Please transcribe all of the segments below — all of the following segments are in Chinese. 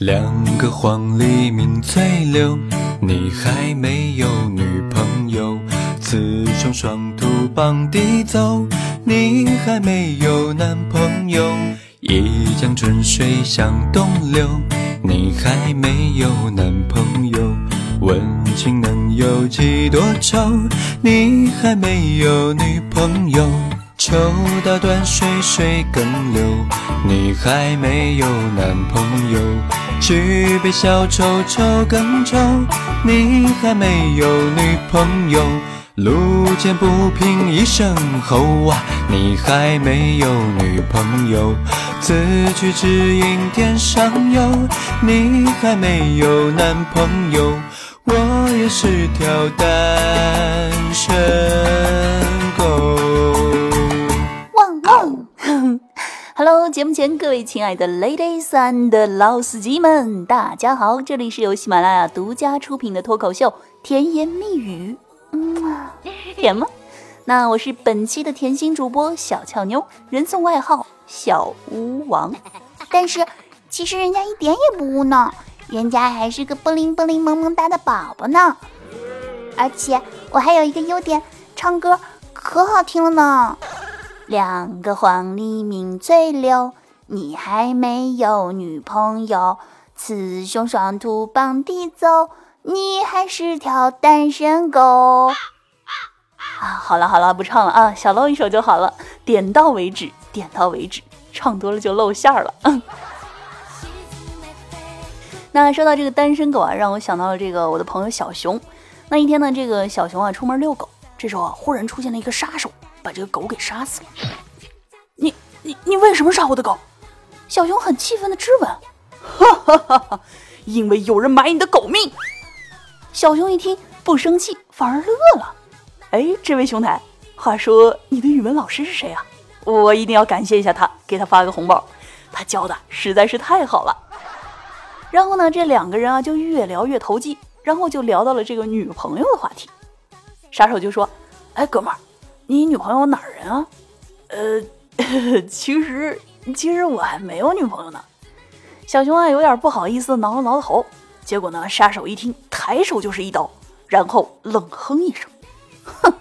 两个黄鹂鸣翠柳，你还没有女朋友。雌雄双兔傍地走，你还没有男朋友。一江春水向东流，你还没有男朋友。问君能有几多愁，你还没有女朋友。抽刀断水水更流，你还没有男朋友。举杯消愁愁更愁，你还没有女朋友。路见不平一声吼啊，你还没有女朋友。此去只应天上有，你还没有男朋友。我也是条单身狗。节目前各位亲爱的 ladies and 老司机们，大家好！这里是由喜马拉雅独家出品的脱口秀《甜言蜜语》，嗯，甜吗？那我是本期的甜心主播小俏妞，人送外号小巫王。但是其实人家一点也不污呢，人家还是个不灵不灵萌萌哒的宝宝呢。而且我还有一个优点，唱歌可好听了呢。两个黄鹂鸣翠柳，你还没有女朋友。雌雄双兔傍地走，你还是条单身狗。啊，好了好了，不唱了啊，小露一首就好了，点到为止，点到为止，唱多了就露馅儿了。那说到这个单身狗啊，让我想到了这个我的朋友小熊。那一天呢，这个小熊啊出门遛狗，这时候啊忽然出现了一个杀手。把这个狗给杀死了！你你你为什么杀我的狗？小熊很气愤的质问。哈哈哈哈！因为有人买你的狗命。小熊一听不生气，反而乐了。哎，这位兄台，话说你的语文老师是谁啊？我一定要感谢一下他，给他发个红包。他教的实在是太好了。然后呢，这两个人啊就越聊越投机，然后就聊到了这个女朋友的话题。杀手就说：“哎，哥们儿。”你女朋友哪儿人啊？呃，其实其实我还没有女朋友呢。小熊啊，有点不好意思，挠了挠头。结果呢，杀手一听，抬手就是一刀，然后冷哼一声：“哼，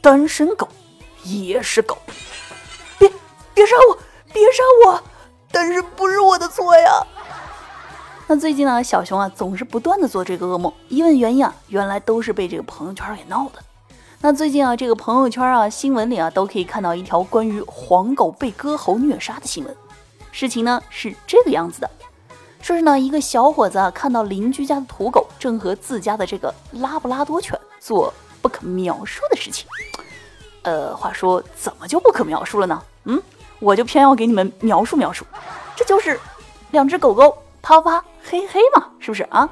单身狗也是狗，别别杀我，别杀我！但是不是我的错呀？”那最近呢，小熊啊总是不断的做这个噩梦。一问原因啊，原来都是被这个朋友圈给闹的。那最近啊，这个朋友圈啊、新闻里啊，都可以看到一条关于黄狗被割喉虐杀的新闻。事情呢是这个样子的，说是呢一个小伙子啊，看到邻居家的土狗正和自家的这个拉布拉多犬做不可描述的事情。呃，话说怎么就不可描述了呢？嗯，我就偏要给你们描述描述，这就是两只狗狗啪啪嘿嘿嘛，是不是啊？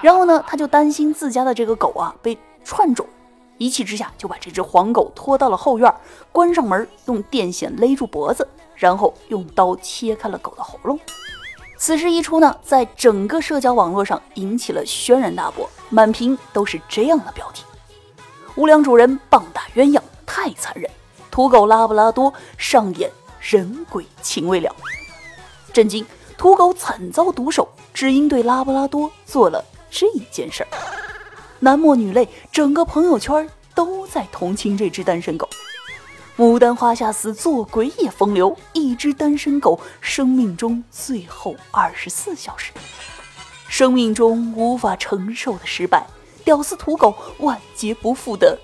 然后呢，他就担心自家的这个狗啊被串种。一气之下，就把这只黄狗拖到了后院，关上门，用电线勒住脖子，然后用刀切开了狗的喉咙。此事一出呢，在整个社交网络上引起了轩然大波，满屏都是这样的标题：“无良主人棒打鸳鸯太残忍，土狗拉布拉多上演人鬼情未了。”震惊！土狗惨遭毒手，只因对拉布拉多做了这件事儿。男默女泪，整个朋友圈都在同情这只单身狗。牡丹花下死，做鬼也风流。一只单身狗生命中最后二十四小时，生命中无法承受的失败，屌丝土狗万劫不复的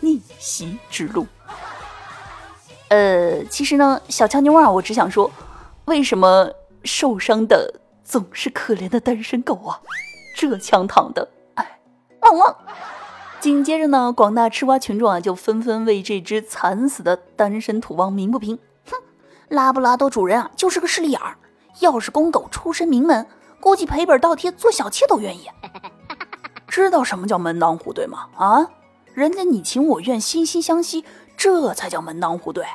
逆袭之路。呃，其实呢，小强妞啊，我只想说，为什么受伤的总是可怜的单身狗啊？这枪躺的。汪汪！紧接着呢，广大吃瓜群众啊就纷纷为这只惨死的单身土汪鸣不平。哼，拉布拉多主人啊就是个势利眼儿，要是公狗出身名门，估计赔本倒贴做小妾都愿意。知道什么叫门当户对吗？啊，人家你情我愿，惺惺相惜，这才叫门当户对。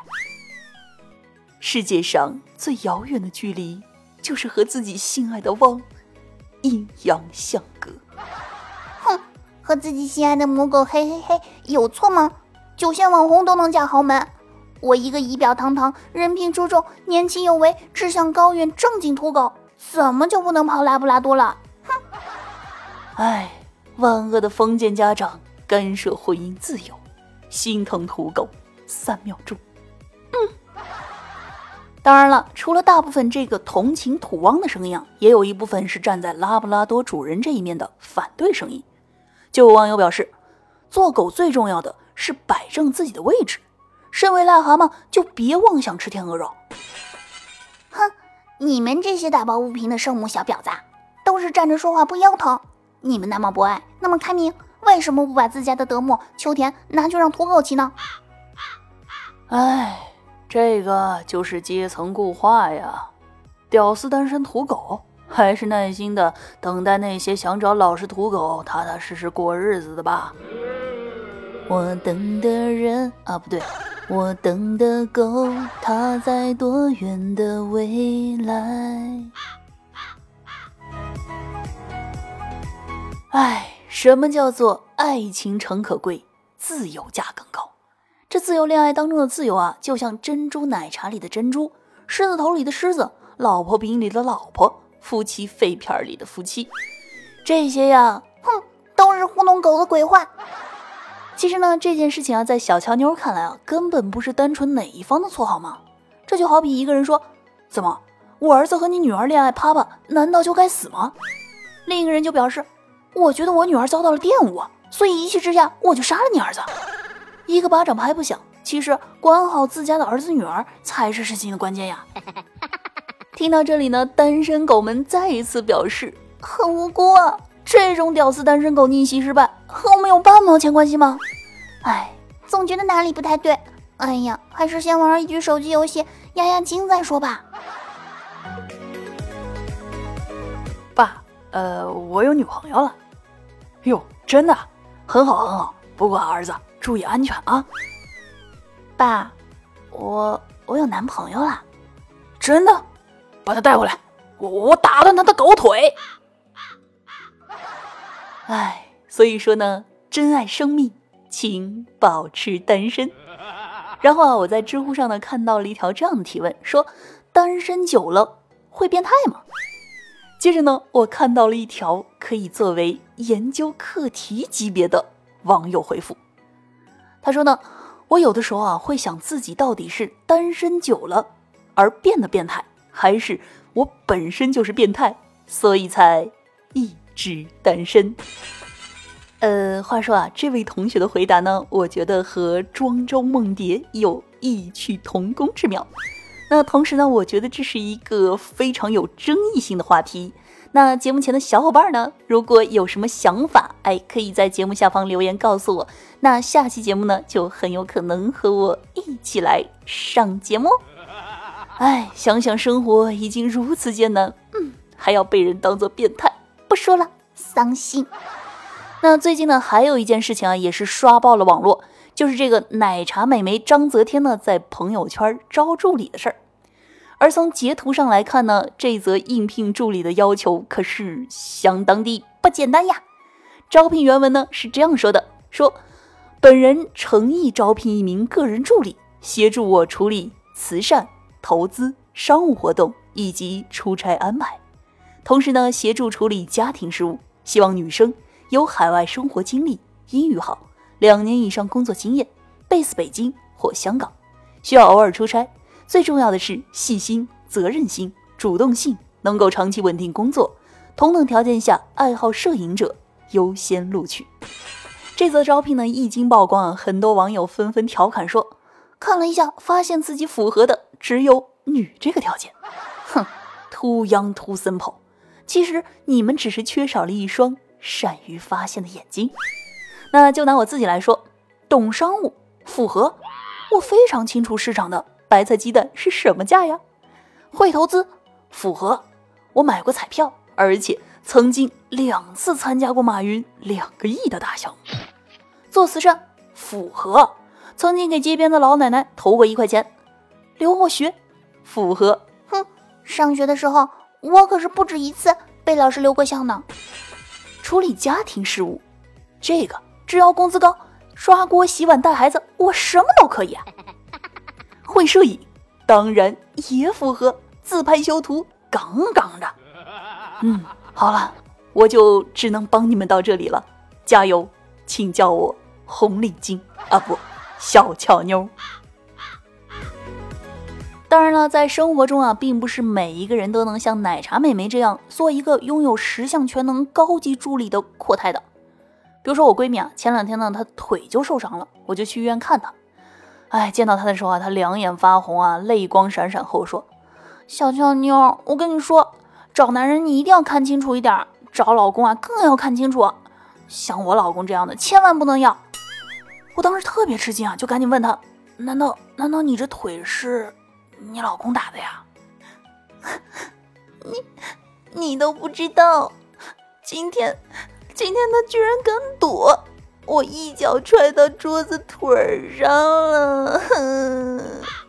世界上最遥远的距离，就是和自己心爱的汪阴阳相隔。和自己心爱的母狗嘿嘿嘿有错吗？九线网红都能嫁豪门，我一个仪表堂堂、人品出众、年轻有为、志向高远、正经土狗，怎么就不能跑拉布拉多了？哼！哎，万恶的封建家长干涉婚姻自由，心疼土狗三秒钟。嗯。当然了，除了大部分这个同情土汪的声音啊，也有一部分是站在拉布拉多主人这一面的反对声音。就有网友表示，做狗最重要的是摆正自己的位置，身为癞蛤蟆就别妄想吃天鹅肉。哼，你们这些打抱不平的圣母小婊子，都是站着说话不腰疼。你们那么博爱，那么开明，为什么不把自家的德牧秋田拿去让土狗骑呢？哎。这个就是阶层固化呀，屌丝单身土狗，还是耐心的等待那些想找老实土狗踏踏实实过日子的吧。我等的人啊，不对，我等的狗，它在多远的未来？哎，什么叫做爱情诚可贵，自由价更高？这自由恋爱当中的自由啊，就像珍珠奶茶里的珍珠，狮子头里的狮子，老婆饼里的老婆，夫妻肺片里的夫妻，这些呀，哼，都是糊弄狗的鬼话。其实呢，这件事情啊，在小乔妞看来啊，根本不是单纯哪一方的错，好吗？这就好比一个人说：“怎么，我儿子和你女儿恋爱啪啪，难道就该死吗？”另一个人就表示：“我觉得我女儿遭到了玷污，所以一气之下，我就杀了你儿子。”一个巴掌拍不响，其实管好自家的儿子女儿才是事情的关键呀。听到这里呢，单身狗们再一次表示很无辜啊！这种屌丝单身狗逆袭失败，和我们有半毛钱关系吗？哎，总觉得哪里不太对。哎呀，还是先玩一局手机游戏压压惊再说吧。爸，呃，我有女朋友了。哟，真的，很好很好。不过儿子。注意安全啊，爸，我我有男朋友了，真的，把他带回来，我我打断他的狗腿。哎，所以说呢，珍爱生命，请保持单身。然后啊，我在知乎上呢看到了一条这样的提问，说单身久了会变态吗？接着呢，我看到了一条可以作为研究课题级别的网友回复。他说呢，我有的时候啊会想自己到底是单身久了而变得变态，还是我本身就是变态，所以才一直单身。呃，话说啊，这位同学的回答呢，我觉得和庄周梦蝶有异曲同工之妙。那同时呢，我觉得这是一个非常有争议性的话题。那节目前的小伙伴呢？如果有什么想法，哎，可以在节目下方留言告诉我。那下期节目呢，就很有可能和我一起来上节目。哎，想想生活已经如此艰难，嗯，还要被人当做变态，不说了，伤心。那最近呢，还有一件事情啊，也是刷爆了网络，就是这个奶茶美眉张泽天呢，在朋友圈招助理的事儿。而从截图上来看呢，这则应聘助理的要求可是相当的不简单呀。招聘原文呢是这样说的：说本人诚意招聘一名个人助理，协助我处理慈善、投资、商务活动以及出差安排，同时呢协助处理家庭事务。希望女生有海外生活经历，英语好，两年以上工作经验，base 北京或香港，需要偶尔出差。最重要的是细心、责任心、主动性，能够长期稳定工作。同等条件下，爱好摄影者优先录取。这则招聘呢一经曝光啊，很多网友纷纷调侃说：“看了一下，发现自己符合的只有女这个条件。”哼，too young too simple。其实你们只是缺少了一双善于发现的眼睛。那就拿我自己来说，懂商务符合，我非常清楚市场的。白菜鸡蛋是什么价呀？会投资，符合。我买过彩票，而且曾经两次参加过马云两个亿的大项目。做慈善，符合。曾经给街边的老奶奶投过一块钱。留过学，符合。哼，上学的时候我可是不止一次被老师留过校呢。处理家庭事务，这个只要工资高，刷锅、洗碗、带孩子，我什么都可以啊。会摄影，当然也符合。自拍修图杠杠的。嗯，好了，我就只能帮你们到这里了，加油，请叫我红领巾啊，不，小俏妞。当然了，在生活中啊，并不是每一个人都能像奶茶美眉这样做一个拥有十项全能高级助理的阔太的。比如说我闺蜜啊，前两天呢，她腿就受伤了，我就去医院看她。哎，见到她的时候啊，她两眼发红啊，泪光闪闪后说：“小俏妞，我跟你说，找男人你一定要看清楚一点，找老公啊更要看清楚，像我老公这样的千万不能要。”我当时特别吃惊啊，就赶紧问她：“难道难道你这腿是？”你老公打的呀？你你都不知道，今天今天他居然敢躲，我一脚踹到桌子腿上了。哼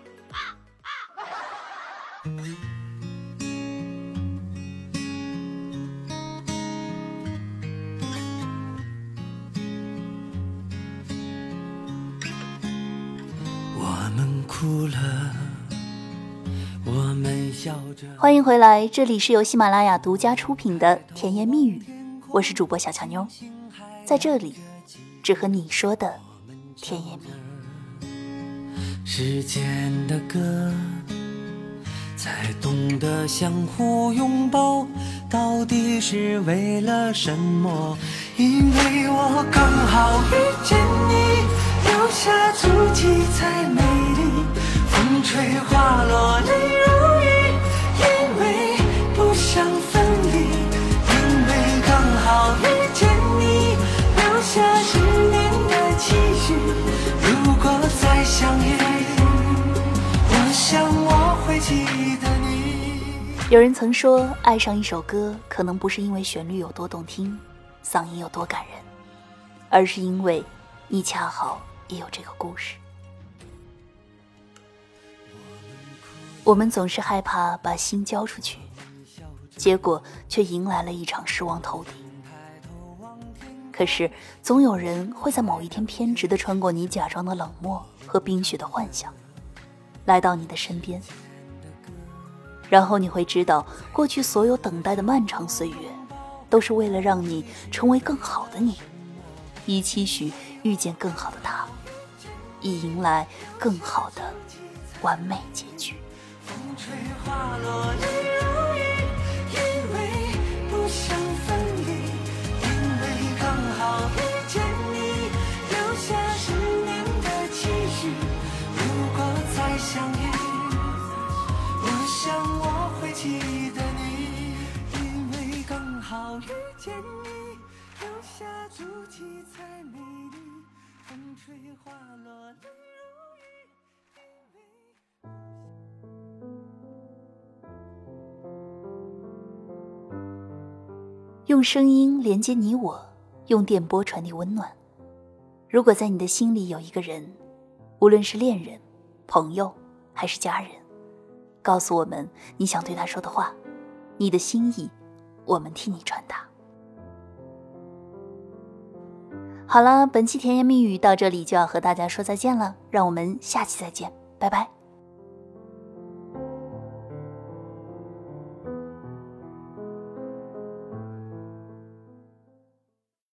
欢迎回来，这里是由喜马拉雅独家出品的甜言蜜语，我是主播小乔妞，在这里只和你说的甜言蜜语。时间的歌，才懂得相互拥抱，到底是为了什么？因为我刚好遇见你，留下足迹才美丽，风吹花落泪有人曾说，爱上一首歌，可能不是因为旋律有多动听，嗓音有多感人，而是因为你恰好也有这个故事。我们总是害怕把心交出去，结果却迎来了一场失望透顶。可是，总有人会在某一天偏执地穿过你假装的冷漠和冰雪的幻想，来到你的身边。然后你会知道，过去所有等待的漫长岁月，都是为了让你成为更好的你，以期许遇见更好的他，以迎来更好的完美结局。风吹花落用声音连接你我，用电波传递温暖。如果在你的心里有一个人，无论是恋人、朋友还是家人，告诉我们你想对他说的话，你的心意，我们替你传达。好了，本期甜言蜜语到这里就要和大家说再见了，让我们下期再见，拜拜。